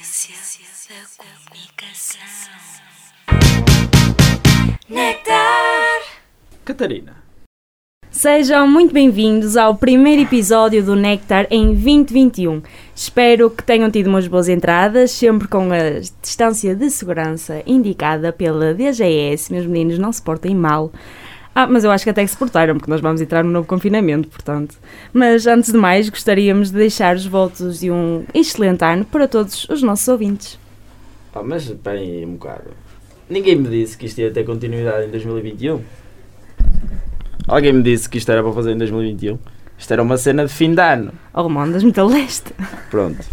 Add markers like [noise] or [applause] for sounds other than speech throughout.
Ciência da comunicação. Nectar. Catarina. Sejam muito bem-vindos ao primeiro episódio do Nectar em 2021. Espero que tenham tido umas boas entradas, sempre com a distância de segurança indicada pela DGS. Meus meninos, não se portem mal. Ah, mas eu acho que até que se portaram, porque nós vamos entrar no novo confinamento, portanto. Mas antes de mais, gostaríamos de deixar os votos de um excelente ano para todos os nossos ouvintes. Pá, mas aí um bocado. Ninguém me disse que isto ia ter continuidade em 2021. Alguém me disse que isto era para fazer em 2021. Isto era uma cena de fim de ano. Oh, mandas muito a leste. Pronto.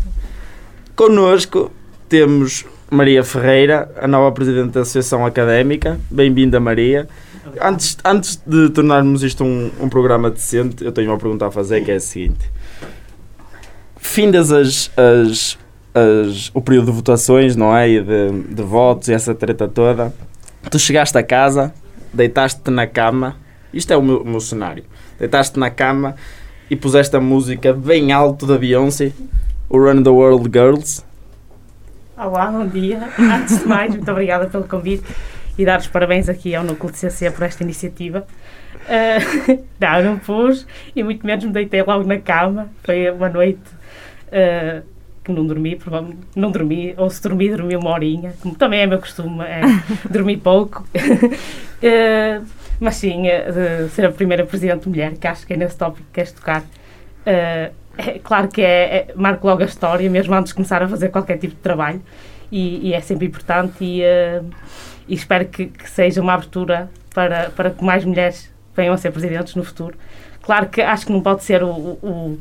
Connosco temos Maria Ferreira, a nova Presidente da Associação Académica. Bem-vinda, Maria. Antes, antes de tornarmos isto um, um programa decente, eu tenho uma pergunta a fazer que é a seguinte. Findas as, as, as, o período de votações, não é? E de, de votos e essa treta toda. Tu chegaste a casa, deitaste-te na cama. Isto é o meu, o meu cenário. Deitaste-te na cama e puseste a música bem alto da Beyoncé, o Run the World Girls. Olá, bom dia. Antes de mais, muito obrigada pelo convite e dar os parabéns aqui ao Núcleo de CC por esta iniciativa. Uh, [laughs] não, não pus e muito menos me deitei logo na cama. Foi uma noite uh, que não dormi, provavelmente não dormi, ou se dormi, dormi uma horinha, como também é meu costume, é [laughs] dormir pouco. uh, mas sim, ser a primeira Presidente mulher, que acho que é nesse tópico que queres tocar. é claro que é, é, marco logo a história, mesmo antes de começar a fazer qualquer tipo de trabalho, e, e é sempre importante. E, e espero que, que, seja uma abertura para, para que mais mulheres venham a ser presidentes no futuro. Claro que acho que não pode ser o, o,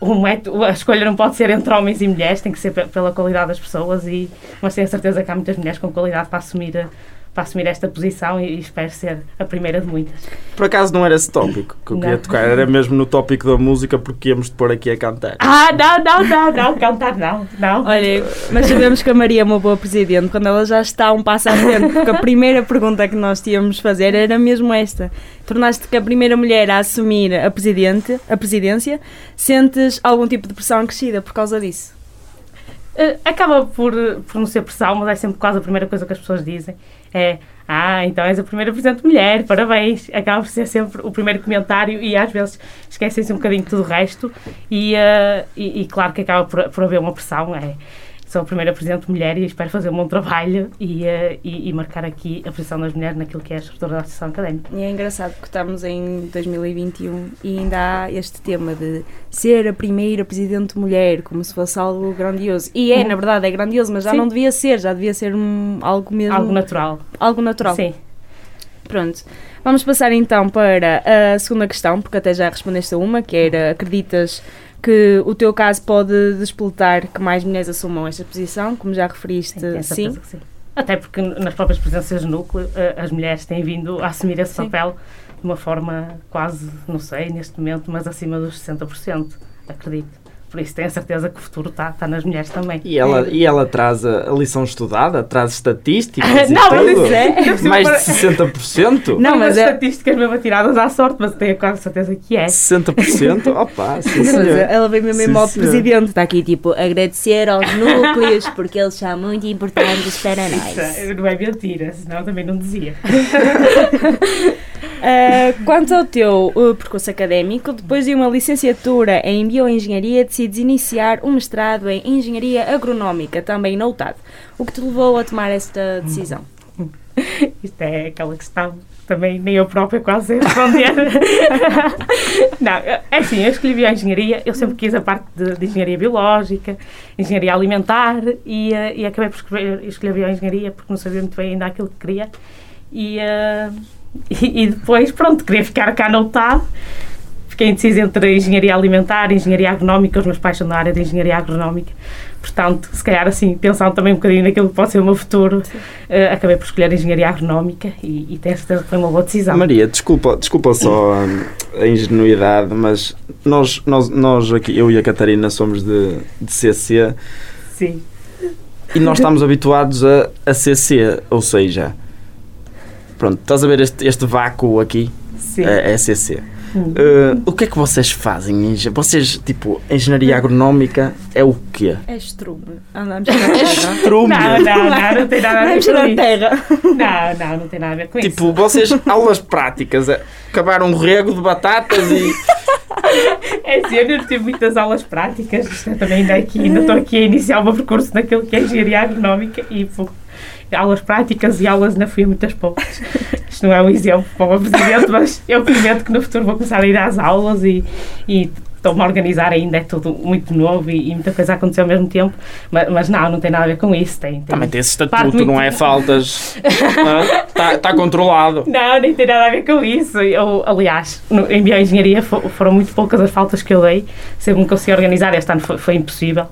o método, a escolha não pode ser entre homens e mulheres, tem que ser pela qualidade das pessoas, e, mas tenho a certeza que há muitas mulheres com qualidade para assumir para assumir esta posição e, espero ser a primeira de muitas. Por acaso não era esse tópico que eu queria tocar, era mesmo no tópico da música porque íamos te pôr aqui a cantar. Ah, não, não, não, não, cantar não, não. Olha, mas sabemos que a Maria é uma boa presidente quando ela já está um passo à frente, porque a primeira pergunta que nós tínhamos de fazer era mesmo esta. Tornaste-te a primeira mulher a assumir a, presidente, a presidência, sentes algum tipo de pressão acrescida por causa disso? Uh, acaba por, por não ser pressão, mas é sempre quase a primeira coisa que as pessoas dizem. É, ah, então és a primeira presidente mulher, parabéns. Acaba por ser sempre o primeiro comentário e às vezes esquecem-se um bocadinho de tudo o resto. E, uh, e, e, claro que acaba por, por haver uma pressão. É, sou a primeira presidente mulher e espero fazer um bom trabalho e, uh, e, e, marcar aqui a posição das mulheres naquilo que é a estrutura da Associação Académica. E é engraçado porque estamos em 2021 e ainda há este tema de ser a primeira presidente mulher, como se fosse algo grandioso. E é, na verdade, é grandioso, mas já Sim. não devia ser, já devia ser um, algo mesmo... Algo natural. Algo natural. Sim. Pronto. Vamos passar então para a segunda questão, porque até já respondeste a uma, que era, acreditas que o teu caso pode despoltar que mais mulheres assumam esta posição, como já referiste, sim. sim. Até porque nas próprias presenças de núcleo eh, as mulheres têm vindo a assumir esse sim. papel de uma forma quase, não sei, neste momento, mas acima dos 60%, acredito. Por isso tenho a certeza que o futuro está tá nas mulheres também. E ela, é. e ela traz a, a, lição estudada, traz estatísticas [laughs] não, isso é. Mais de 60%? [laughs] Não, mas é... estatísticas mesmo tiradas à sorte, mas tenho quase certeza que é. 60%? Opa, [laughs] sim, senhor. Ela vem mesmo em modo presidente, está aqui tipo, agradecer aos núcleos porque eles são muito importantes para nós. Isso, não é mentira, senão também não dizia. Uh, quanto ao teu uh, percurso académico, depois de uma licenciatura em Bioengenharia, decides iniciar um mestrado em Engenharia Agronómica, também no UTAD. O que te levou a tomar esta decisão? [laughs] Isto é aquela questão também nem eu própria quase responder. [laughs] não, é assim, eu escolhi bioengenharia, eu sempre quis a parte de, de engenharia biológica, engenharia alimentar e, uh, e acabei por escolher, escolher bioengenharia porque não sabia muito bem ainda aquilo que queria. E, uh, e, e, depois, pronto, queria ficar cá no UTAD. Fiquei indecisa entre engenharia alimentar e engenharia agronómica. Os meus pais são da área de engenharia agronómica. Portanto, se calhar assim, pensando também um bocadinho naquilo que pode ser o meu futuro, uh, acabei por escolher engenharia agronómica e, e tenho certeza que foi uma boa decisão. Maria, desculpa, desculpa só a, a ingenuidade, mas nós, nós, nós aqui, eu e a Catarina somos de, de CC. Sim. E nós estamos habituados a, a CC, ou seja, Pronto, estás a ver este, este vácuo aqui? Sim. É, é CC. Eh, o que é que vocês fazem? Vocês, tipo, engenharia agronómica é o quê? É estrume. [laughs] Andamos na terra. Trume. Não, não, não, não tem nada a ver Andamos com na isso. terra. Não, não, não tem nada a ver com isso. Tipo, vocês, aulas práticas, é acabar um rego de batatas e. [laughs] É assim, eu tive muitas aulas práticas, é também ainda aqui, ainda estou aqui a iniciar o meu percurso naquilo que é engenharia agronómica e pô, aulas práticas e aulas ainda fui muitas poucas. Isto não é um exemplo para o presidente, mas eu prometo que no futuro vou começar a ir às aulas e, e estou-me a organizar ainda, é tudo muito novo e, e muita coisa a acontecer ao mesmo tempo, mas, mas não, não tem nada a ver com isso. Tem, tem Também tem esse estatuto, muito- não é faltas. [laughs] Está tá controlado. Não, nem tem nada a ver com isso. Eu, aliás, no, em bioengenharia fo- foram muito poucas as faltas que eu dei. Sempre me consegui organizar. Este ano foi, foi impossível.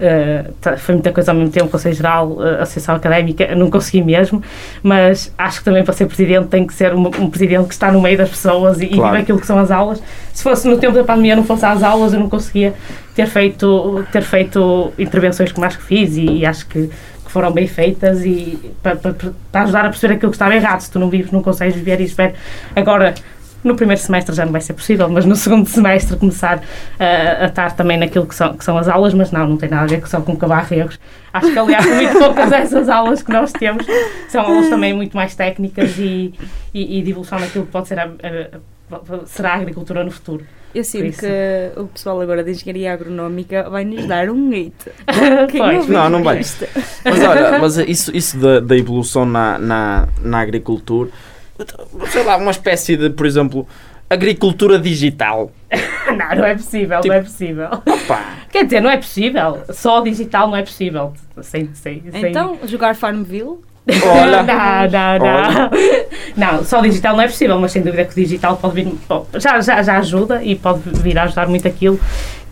Uh, tá- foi muita coisa ao mesmo tempo, Conselho Geral, uh, Associação Académica, não consegui mesmo, mas acho que também para ser presidente tem que ser um, um presidente que está no meio das pessoas e, e Claro. vive aquilo que são as aulas. Se fosse no tempo da pandemia, não fosse às aulas, eu não conseguia ter feito, ter feito intervenções como acho que fiz e, e acho que, que foram bem feitas e para, para, para ajudar a perceber aquilo que estava errado. Se tu não vives, não consegues viver e espero. Agora, no primeiro semestre já não vai ser possível, mas no [laughs] segundo semestre começar a, a estar também naquilo que são, que são as aulas, mas não, não tem nada a ver só com cavar regos. Acho que, aliás, muito poucas dessas aulas que nós temos são aulas também muito mais técnicas e, e, e de evolução naquilo que pode ser a, a- a- será a agricultura no futuro. Eu sinto que o pessoal agora de engenharia agronómica vai nos dar um [laughs] Pois. ouviu Não, não vai. Mas olha, [laughs] mas isso, isso da, da evolução na, na, na agricultura, sei lá, uma espécie de, por exemplo, agricultura digital. [laughs] Não, não é possível, não é possível. Opa! [laughs] Quer dizer, não é possível. Só digital não é possível. Sem, sem, sem- Então, jogar Farmville? Olha, [laughs] não, não, não. Não, só digital não é possível, mas sem dúvida que o digital pode vir, já, já, já ajuda e pode vir a ajudar muito aquilo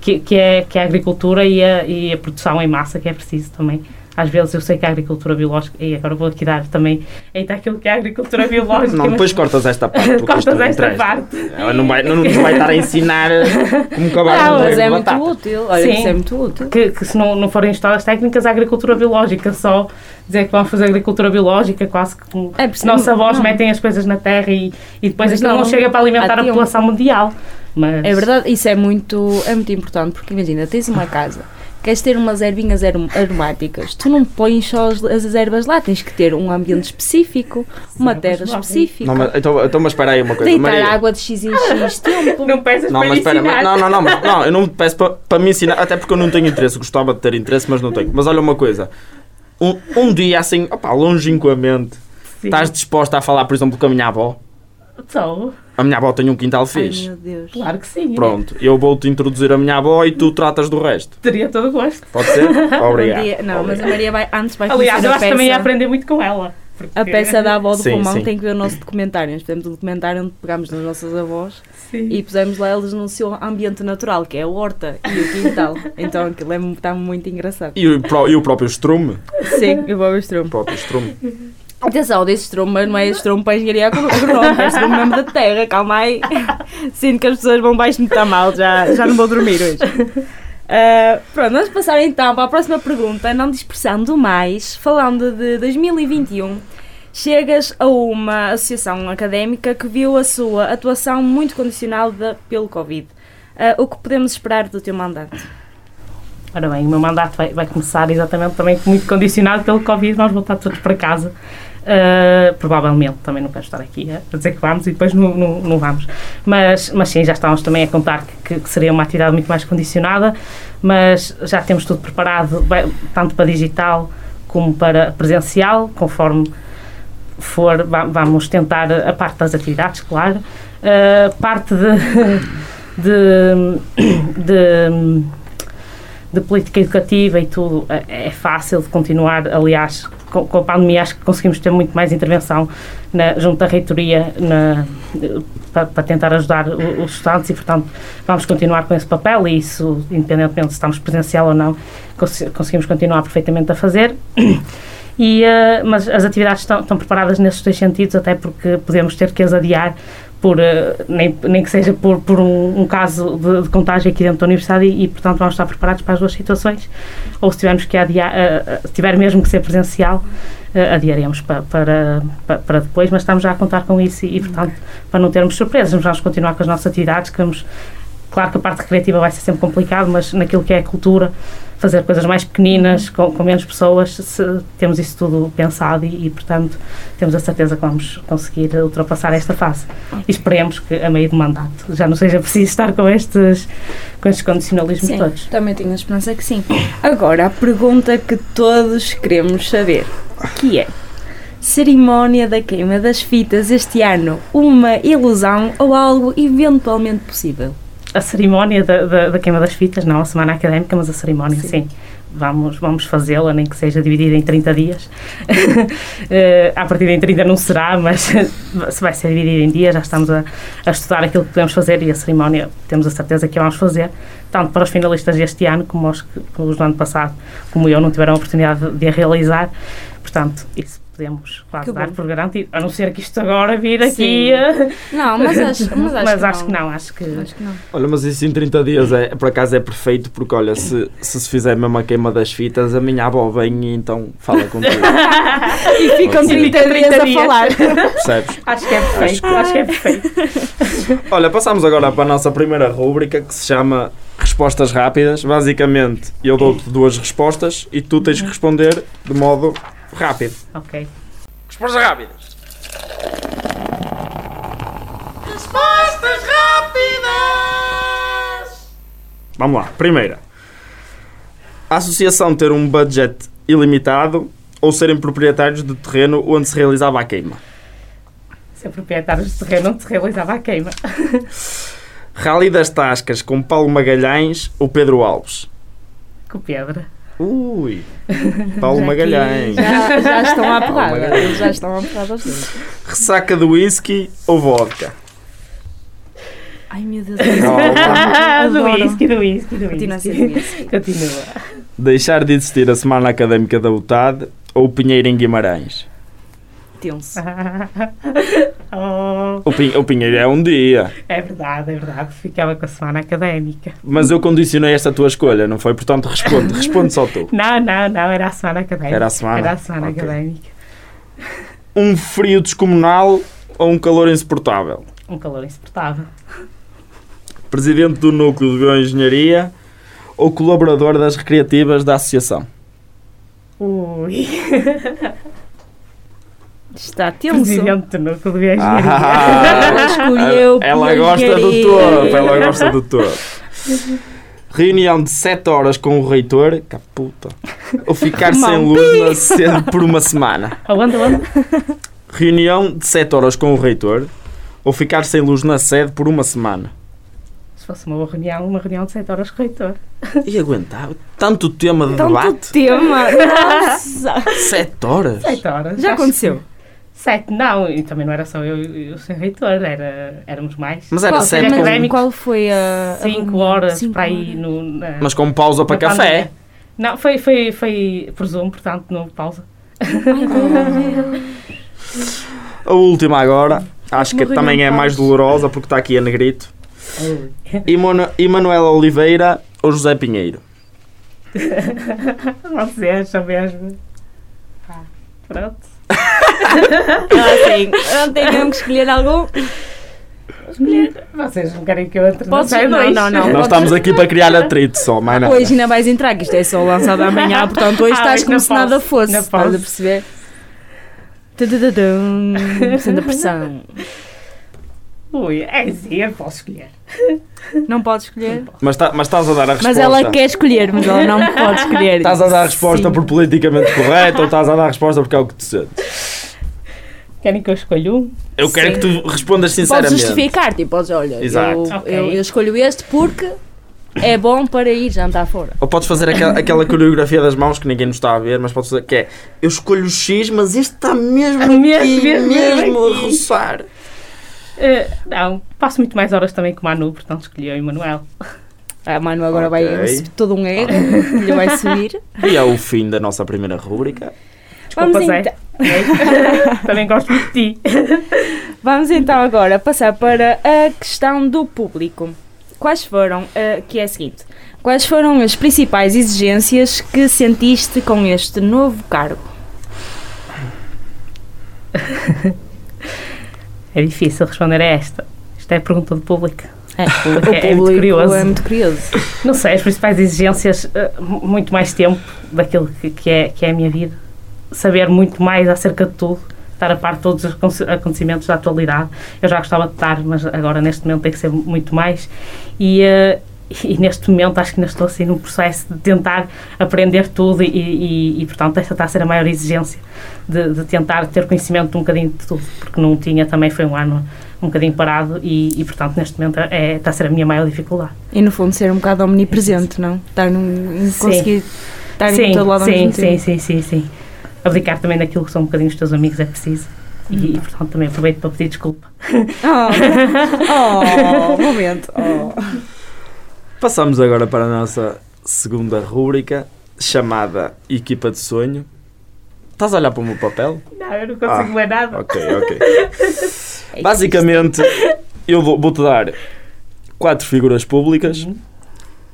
que, que, é, que é a agricultura e a, e a produção em massa que é preciso também. Às vezes eu sei que a agricultura biológica, e agora vou aqui dar também eita, aquilo que é a agricultura biológica. não, mas- depois cortas esta parte. [laughs] Cortas isto esta parte. Ela não, vai, não nos vai estar a ensinar como acabar Não, Mas é muito útil. Olha, Sim. isso é muito útil. que, que se não, não forem histórias técnicas, a agricultura biológica, só dizer que vamos fazer agricultura biológica, quase que como É, avós não. metem as coisas na terra e, e depois Mas aquilo não, não, chega para alimentar a tempo. população mundial. Mas, É verdade, isso é muito, é muito importante, porque imagina, tens uma casa, queres ter umas ervinhas arom- aromáticas, tu não pões só as, as ervas lá, tens que ter um ambiente específico, uma terra específica, Não, mas, então, então, mas espera aí uma coisa. deitar Maria. água de x em x [laughs] tempo. Não peças Não, para mas me espera, mas- não, não, não, mas, não, eu não te peço para, para me ensinar, até porque eu não tenho interesse, gostava de ter interesse, mas não tenho. Mas olha uma coisa, um, um dia assim, opá, longínquamente, Sim. estás disposta a falar, por exemplo, com a minha avó? Sou. A minha avó tem um quintal Ai fixe. meu Deus. Claro que sim. Pronto, eu vou-te introduzir a minha avó e tu tratas do resto. Teria todo o gosto. Pode ser? [laughs] Obrigado. não, mas a Maria vai, antes vai Aliás, conhecer eu a acho que também ia aprender muito com ela. porque- A peça da avó do Sim, Romão sim. tem que ver o nosso documentário. Nós fizemos um documentário onde pegámos nas nossas avós Sim. e pusemos lá eles no seu ambiente natural, que é a horta e o quintal. [laughs] Então aquilo é, está muito engraçado. E o, e o próprio estrume? Sim, eu o estrume. O próprio estrume. Atenção, desse estrume, mas não é estrume para a engenharia agronómica, é estrume mesmo da terra, calma aí. [laughs] Sinto que as pessoas vão baixo muito mal, já, já não vou dormir hoje. Ah, pronto, vamos passar então para a próxima pergunta, não dispersando mais, falando de 2021. Chegas a uma associação académica que viu a sua atuação muito condicionada pelo Covid. Ah, o que podemos esperar do teu mandato? Ora bem, o meu mandato vai, vai começar exatamente também muito condicionado pelo Covid, vamos voltar todos para casa. Uh, provavelmente, também não quero estar aqui a dizer que vamos e depois não, não, não vamos. Mas, mas sim, já estamos também a contar que, que- que seria uma atividade muito mais condicionada, mas já temos tudo preparado, vai- tanto para digital como para presencial, conforme for, va- vamos tentar a parte das atividades, claro. Uh, parte de, de, de de política educativa e tudo é é fácil de continuar. Aliás, com, com a pandemia acho que conseguimos ter muito mais intervenção na, junto à reitoria na, para, para tentar ajudar os estudantes e, portanto, vamos continuar com esse papel e isso, independentemente se estamos presencial ou não, cons- conseguimos continuar perfeitamente a fazer. E, eh, mas as atividades estão, estão preparadas nesses dois sentidos, até porque podemos ter que as adiar por, eh, nem, nem que seja por, por um, um caso de, de contágio aqui dentro da universidade e, e, portanto vamos estar preparados para as duas situações. Ou se tivermos que adiar, se tiver mesmo que ser presencial eh, adiaremos pa- para, pa- para depois, mas estamos já a contar com isso e, e, portanto para não termos surpresas, vamos continuar com as nossas atividades, queremos Claro que a parte recreativa vai ser sempre complicado, mas naquilo que é a cultura, fazer coisas mais pequeninas, com, com menos pessoas, se- temos isso tudo pensado e, e, portanto, temos a certeza que vamos conseguir ultrapassar esta fase. E esperemos que a meio do mandato já não seja preciso estar com estes, com estes condicionalismos Sim, todos. também tenho a esperança que sim. Agora, a pergunta que todos queremos saber, que é cerimónia da queima das fitas este ano, uma ilusão ou algo eventualmente possível? A cerimónia da, da, da queima das fitas, não a semana académica, mas a cerimónia, Sim. sim. Vamos, vamos fazê-la, nem que seja dividida em 30 dias. [laughs] A partir em 30 não será, mas [laughs] se vai ser dividida em dias, já estamos a, a estudar aquilo que podemos fazer e a cerimónia temos a certeza que a vamos fazer, tanto para os finalistas deste ano como os, que- os do ano passado, como eu, não tiveram a oportunidade de, de a realizar. Portanto, isso podemos quase Que dar por garantido, a não ser que isto agora vir aqui. Sim. eh, Não, mas [laughs] acho, mas acho, mas que, acho não. que não, acho que. Acho que não. Olha, mas isso em 30 dias é, por acaso é perfeito, porque olha, se se, se fizer mesmo a queima das fitas, a minha avó vem e então fala contigo, [laughs] E ficam Sim. 30 dias 30 a falar. percebes? Acho que é perfeito, acho que é perfeito. [laughs] Olha, passamos agora para a nossa primeira rúbrica que se chama Respostas Rápidas. Basicamente, eu dou-te duas respostas e tu tens que responder de modo rápido. Ok. Respostas rápidas. Vamos lá. Primeira. A associação ter um budget ilimitado ou serem proprietários de terreno onde se realizava a queima. Ser proprietários de terreno onde se realizava a queima. Rally das Tascas com Paulo Magalhães ou Pedro Alves. Com pedra. Ui, [laughs] Paulo Já Magalhães. Já, já estão à [laughs] porrada. Já estão à porrada. Ressaca de whisky ou vodka? Ai meu Deus. Ah, [laughs] do whisky, do whisky, do Continua a ser whisky. whisky. Continua. Deixar de existir a Semana Académica da UTAD ou Pinheiro em Guimarães? Tenso. [laughs] Oh, O, Pin- o Pinheiro é um dia. é verdade, é verdade. Ficava com a semana académica. Mas eu condicionei esta tua escolha, não foi? Portanto, responde, responde só tu. [laughs] Não, não, não. Era a semana académica. Era a semana? Era a semana Ok. académica. Um frio descomunal ou um calor insuportável? Um calor insuportável. Presidente do Núcleo de Bioengenharia ou colaborador das recreativas da Associação? Ui. [laughs] Está tenso. Presidente [laughs] do núcleo de bioengenharia. Ela escolheu ela gosta do topo, ela gosta do topo. Reunião de 7 horas com o reitor, caputa, ou ficar sem luz na sede por uma semana. Aonde, aonde? Reunião de 7 horas com o reitor, ou ficar sem luz na sede por uma semana. Se fosse uma boa reunião, uma reunião de 7 horas com o reitor. E aguentava tanto tema de Tanto debate? tema. [laughs] Nossa. 7 horas? 7 horas. Já aconteceu. Sete, não, e também não era só eu e o seu reitor, era, éramos mais. Mas era Qual, 7 mas qual foi a. a 5 reunião? horas Cinco para horas. no. Na, Mas com pausa para café. pandemia. Não, foi, foi, foi por Zoom, portanto, não houve pausa. [laughs] A última agora, acho que também é mais dolorosa porque está aqui a negrito. Emanuela Oliveira ou José Pinheiro? [laughs] Vocês são mesmo. Pronto. Ah, sim. Não tenham que escolher algum. Vocês não querem que eu entre no não, dois? não, não. Nós podes- estamos aqui para criar atrito só, mais nada. Hoje ainda vais entrar, que isto é só lançado amanhã, portanto hoje Ah, estás como se nada fosse. Estás a perceber? Sendo a pressão. Ui, é sim, eu posso escolher. [laughs] Não podes escolher. Mas, tá- mas estás a dar a resposta. Mas ela quer escolher, mas ela não pode escolher. Estás a dar a resposta Sim. por politicamente correto ou estás a dar a resposta porque é o que tu sentes? Querem que eu escolha um? Eu quero Sim. que tu respondas Podes sinceramente. justificar, tipo, podes, olha, Exato. eu, Ok. eu, eu escolho este porque é bom para ir jantar fora. Ou podes fazer aquela, aquela coreografia das mãos que ninguém nos está a ver, mas podes fazer que é eu escolho o X, mas este está [laughs] mesmo aqui, Mesmo, mesmo, mesmo a roçar. Eh, não, passo muito mais horas também com o Manu, portanto escolhi eu e o Manuel. A Manu agora Ok. vai subir todo um ego, lhe vai subir. [laughs] E é o fim da nossa primeira rúbrica. Desculpa, Vamos Zé. então-? [laughs] Também gosto muito de ti. [laughs] Vamos então agora passar para a questão do público. Quais foram, eh, que é a seguinte, quais foram as principais exigências que sentiste com este novo cargo? É difícil responder a esta. Isto é a pergunta do público. É, [laughs] o público é- é muito curioso. é muito curioso. Não sei, as principais exigências, eh, mu- muito mais tempo daquilo que, que é, que é a minha vida. Saber muito mais acerca de tudo, estar a par de todos os aconte- acontecimentos da atualidade. Eu já gostava de estar, mas agora neste momento tem que ser muito mais. E, eh, e neste momento acho que ainda estou assim num processo de tentar aprender tudo e, e, e, portanto esta está a ser a maior exigência de, de tentar ter conhecimento de um bocadinho de tudo, porque não tinha, também foi um ano um bocadinho parado e, e portanto neste momento é, está a ser a minha maior dificuldade. E no fundo ser um bocado omnipresente, não? Estar num, em Sim. conseguir estar sim, em todo lado sim, sim, sim, sim, sim. Abdicar também daquilo que são um bocadinho os teus amigos é preciso. E, e, portanto também aproveito para pedir desculpa. Oh, [laughs] oh, momento. Oh. Passamos agora para a nossa segunda rúbrica, chamada Equipa de Sonho. Estás a olhar para o meu papel? Não, eu não consigo ler nada. Ok, ok. [laughs] Basicamente, eu vou-te dar quatro figuras públicas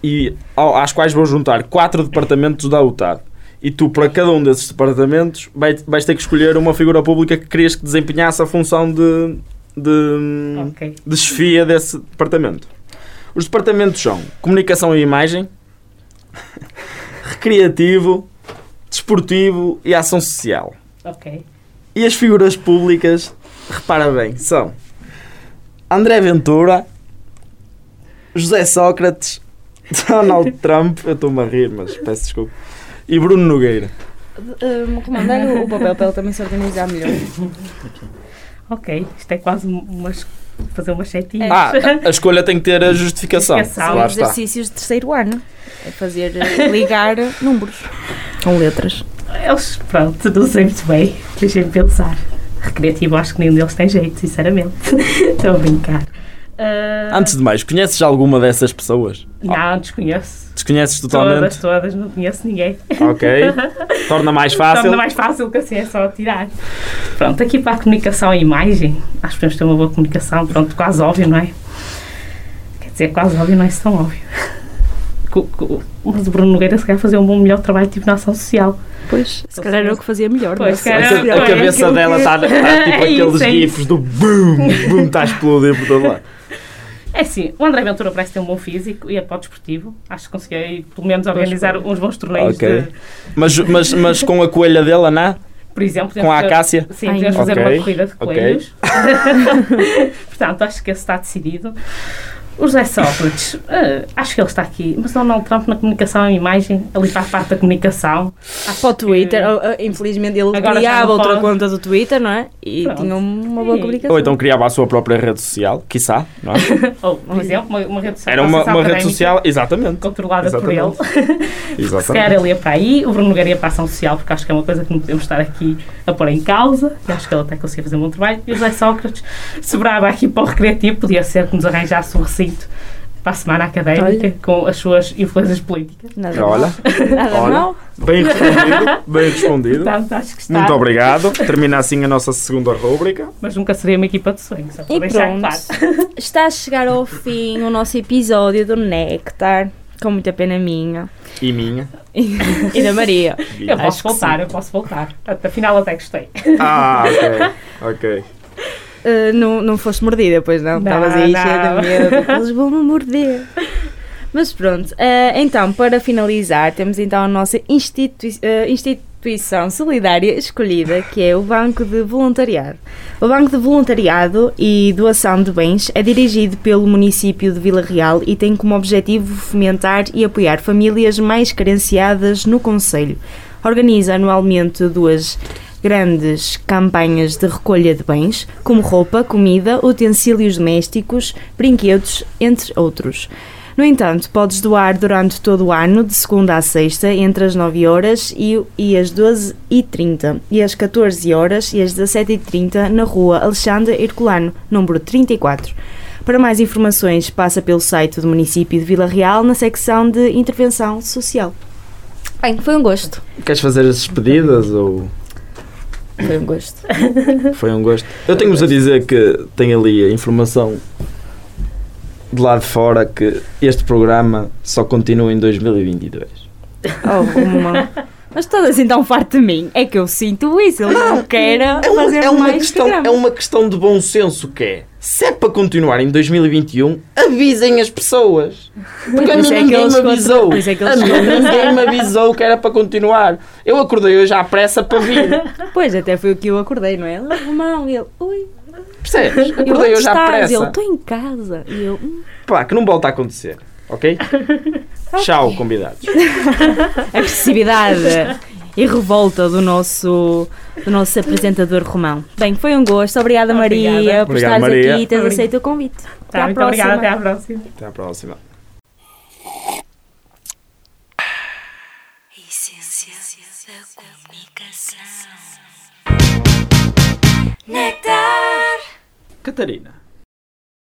e ao- às quais vou juntar quatro departamentos da UTAD. E tu, para cada um desses departamentos, vai- vais ter que escolher uma figura pública que querias que desempenhasse a função de, de, Ok. de chefia desse departamento. Os departamentos são Comunicação e Imagem, [laughs] Recreativo, Desportivo e Ação Social. Ok. E as figuras públicas, repara bem, são André Ventura, José Sócrates, [laughs] Donald Trump, eu estou-me a rir, mas peço desculpa, e Bruno Nogueira. Um, Comandar o papel para ele também se organizar melhor. Ok. Isto é quase umas. Fazer umas setinhas. Ah, [laughs] a escolha tem que ter a justificação. Justificação. Lá São está. exercícios de terceiro ano. É fazer, eh, ligar [laughs] números com letras. Eles, pronto, não sei muito bem. Deixem-me pensar. Recreativo, acho que nenhum deles tem jeito, sinceramente. [laughs] Estou a brincar. Ah, Antes de mais, conheces alguma dessas pessoas? Não, desconheço. Desconheces Todas, totalmente? todas, não conheço ninguém. Ok. [laughs] Torna mais fácil. Torna mais fácil que assim é só tirar. Pronto, aqui para a comunicação e imagem, acho que podemos ter uma boa comunicação, pronto, quase óbvio, não é? Quer dizer, quase óbvio não é tão óbvio. Mas o Bruno Nogueira se calhar fazia um bom, melhor trabalho tipo na ação social. Pois, se calhar era o que fazia melhor. Pois, se é? A, calhar- ca- a cabeça dela está tá, tipo [laughs] É aqueles isso, é gifs do boom, boom, está a explodir por todo lado. [laughs] É assim, o André Ventura parece ter um bom físico e é para o desportivo. Acho que conseguiu aí, pelo menos organizar uns bons torneios. Ok. de- Mas, mas, mas com a coelha dela, não? por exemplo, Com a fazer- Acácia? Sim, podemos fazer ok, uma corrida de coelhos. [laughs] [laughs] Portanto, acho que esse está decidido. O José Sócrates, eh, acho que ele está aqui, mas Donald Trump na comunicação e imagem, ali para a parte da comunicação. Acho Para o que- Twitter, oh, oh, infelizmente ele Agora criava outra pode. conta do Twitter, não é? E Pronto. tinha uma boa comunicação. Ou então criava a sua própria rede social, quiçá, não é? [laughs] Ou, por exemplo, uma, uma rede social. Era uma, uma rede social, exatamente. Controlada por ele. Exatamente. [laughs] Se calhar Exatamente. ele ia para aí, o Bruno Nogueira ia para a ação social, porque acho que é uma coisa que não podemos estar aqui a pôr em causa. E acho que ele até conseguia fazer um bom trabalho. E o José Sócrates sobrava aqui para o recreativo, podia ser que nos arranjasse um recinto para a semana académica Olha. com as suas influências políticas. Nada Olha. Nada olha. bem respondido, bem respondido. Portanto, acho que está. Muito obrigado. Termina assim a nossa segunda rúbrica. Mas nunca seria uma equipa de sonhos, só para E deixar pronto. claro. [laughs] Está a chegar ao fim o nosso episódio do Néctar. Com muita pena minha. E minha. E da Maria. Eu Acho posso que voltar, eu posso voltar. Afinal, até gostei. Ah, ok. Ok. Uh, não, não foste mordida, pois não? Estavas aí cheia de medo. [laughs] Eles vão-me morder. Mas pronto, uh, então, para finalizar, temos então a nossa institui- uh, instituição solidária escolhida, que é o Banco de Voluntariado. O Banco de Voluntariado e Doação de Bens é dirigido pelo município de Vila Real e tem como objetivo fomentar e apoiar famílias mais carenciadas no Conselho. Organiza anualmente duas grandes campanhas de recolha de bens, como roupa, comida, utensílios domésticos, brinquedos, entre outros. No entanto, podes doar durante todo o ano, de segunda a sexta, entre as 9 horas e, e as 12h30 e as 14 horas e as 17h30 na rua Alexandre Herculano, número 34. Para mais informações, passa pelo site do município de Vila Real na secção de intervenção social. Bem, foi um gosto. Queres fazer as despedidas ou. Foi um gosto. [laughs] Foi um gosto. Eu tenho-vos a dizer que tem ali a informação de lá de fora que este programa só continua em 2022. Oh, Romão. Mas estás assim tão farto de mim. É que eu sinto isso. Ele não, quer É uma, fazer é uma mais questão, é uma questão de bom senso que é. Se é para continuar em 2021, avisem as pessoas. Porque a Por mim isso é ninguém me contra- avisou. isso é A mim ninguém me avisou que era para continuar. Eu acordei hoje à pressa para vir. Pois, até foi o que eu acordei, não é? Ele, Romão, e ele, ui. Percebes? Acordei hoje à pressa. Ele, estou em casa. E eu, hum, Pá, que não volta a acontecer. Ok? [laughs] Tchau, convidados. [laughs] agressividade e revolta do nosso, do nosso apresentador Romão. Bem, foi um gosto. Obrigada, Maria, Obrigada. por Obrigado, estares Maria. aqui e teres aceito o convite. Até Tá, à muito próxima. obrigada, até à próxima. Até à próxima. Essência da comunicação. Nectar. Catarina,